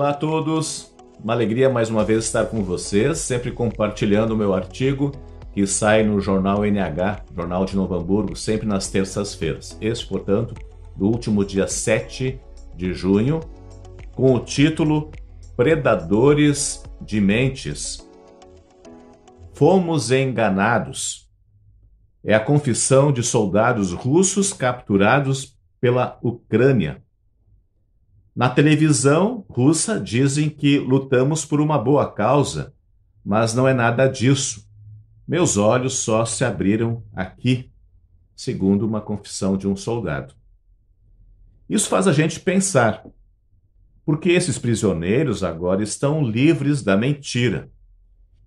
Olá a todos, uma alegria mais uma vez estar com vocês, sempre compartilhando o meu artigo que sai no jornal NH, Jornal de Novo Hamburgo, sempre nas terças-feiras. Este, portanto, do último dia 7 de junho, com o título Predadores de Mentes. Fomos enganados. É a confissão de soldados russos capturados pela Ucrânia. Na televisão russa dizem que lutamos por uma boa causa, mas não é nada disso. Meus olhos só se abriram aqui, segundo uma confissão de um soldado. Isso faz a gente pensar, porque esses prisioneiros agora estão livres da mentira,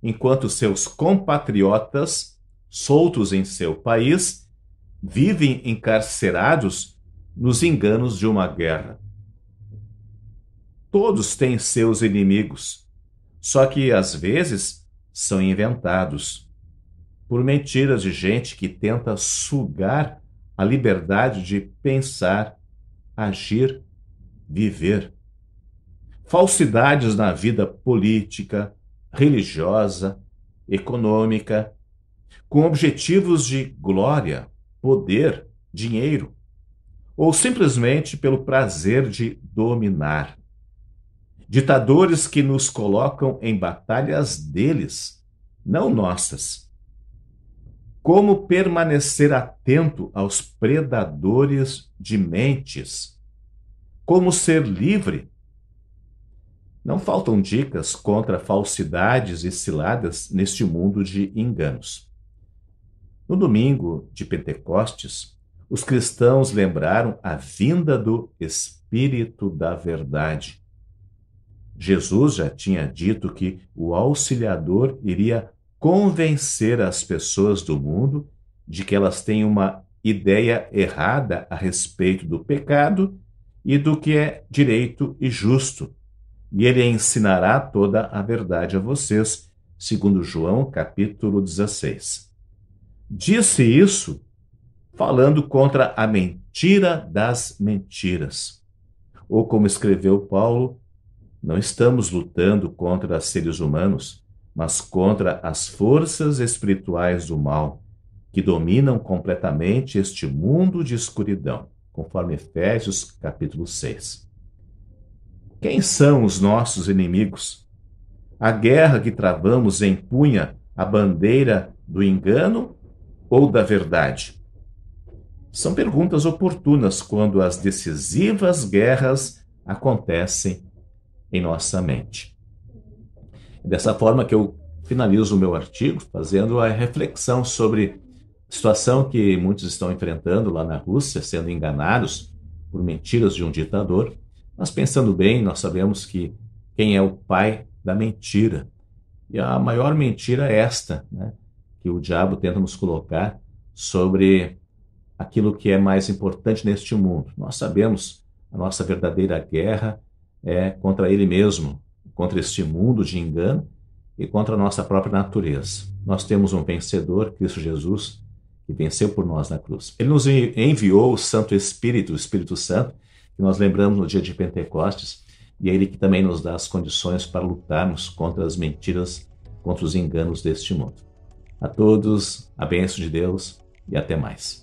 enquanto seus compatriotas, soltos em seu país, vivem encarcerados nos enganos de uma guerra. Todos têm seus inimigos, só que às vezes são inventados por mentiras de gente que tenta sugar a liberdade de pensar, agir, viver. Falsidades na vida política, religiosa, econômica, com objetivos de glória, poder, dinheiro, ou simplesmente pelo prazer de dominar. Ditadores que nos colocam em batalhas deles, não nossas. Como permanecer atento aos predadores de mentes? Como ser livre? Não faltam dicas contra falsidades e ciladas neste mundo de enganos. No domingo de Pentecostes, os cristãos lembraram a vinda do Espírito da Verdade. Jesus já tinha dito que o auxiliador iria convencer as pessoas do mundo de que elas têm uma ideia errada a respeito do pecado e do que é direito e justo. E ele ensinará toda a verdade a vocês, segundo João, capítulo 16. Disse isso falando contra a mentira das mentiras. Ou como escreveu Paulo, não estamos lutando contra seres humanos, mas contra as forças espirituais do mal que dominam completamente este mundo de escuridão, conforme Efésios capítulo 6. Quem são os nossos inimigos? A guerra que travamos empunha a bandeira do engano ou da verdade? São perguntas oportunas quando as decisivas guerras acontecem em nossa mente. Dessa forma que eu finalizo o meu artigo, fazendo a reflexão sobre a situação que muitos estão enfrentando lá na Rússia, sendo enganados por mentiras de um ditador. Mas pensando bem, nós sabemos que quem é o pai da mentira. E a maior mentira é esta, né? que o diabo tenta nos colocar sobre aquilo que é mais importante neste mundo. Nós sabemos a nossa verdadeira guerra é contra ele mesmo, contra este mundo de engano e contra a nossa própria natureza. Nós temos um vencedor, Cristo Jesus, que venceu por nós na cruz. Ele nos enviou o Santo Espírito, o Espírito Santo, que nós lembramos no dia de Pentecostes, e é ele que também nos dá as condições para lutarmos contra as mentiras, contra os enganos deste mundo. A todos, a bênção de Deus e até mais.